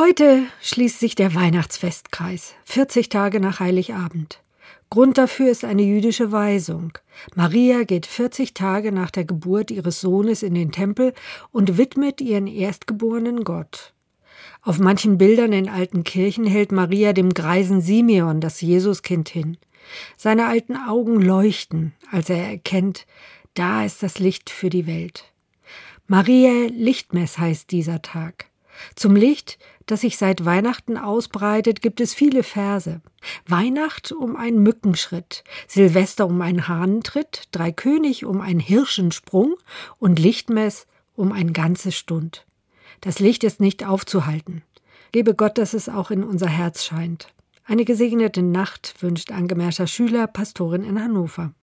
Heute schließt sich der Weihnachtsfestkreis, 40 Tage nach Heiligabend. Grund dafür ist eine jüdische Weisung. Maria geht 40 Tage nach der Geburt ihres Sohnes in den Tempel und widmet ihren Erstgeborenen Gott. Auf manchen Bildern in alten Kirchen hält Maria dem greisen Simeon das Jesuskind hin. Seine alten Augen leuchten, als er erkennt, da ist das Licht für die Welt. Maria Lichtmess heißt dieser Tag. Zum Licht, das sich seit Weihnachten ausbreitet, gibt es viele Verse. Weihnacht um einen Mückenschritt, Silvester um einen Hahnentritt, Dreikönig um einen Hirschensprung und Lichtmess um ein ganze Stund. Das Licht ist nicht aufzuhalten. Gebe Gott, dass es auch in unser Herz scheint. Eine gesegnete Nacht wünscht Angemerscher Schüler, Pastorin in Hannover.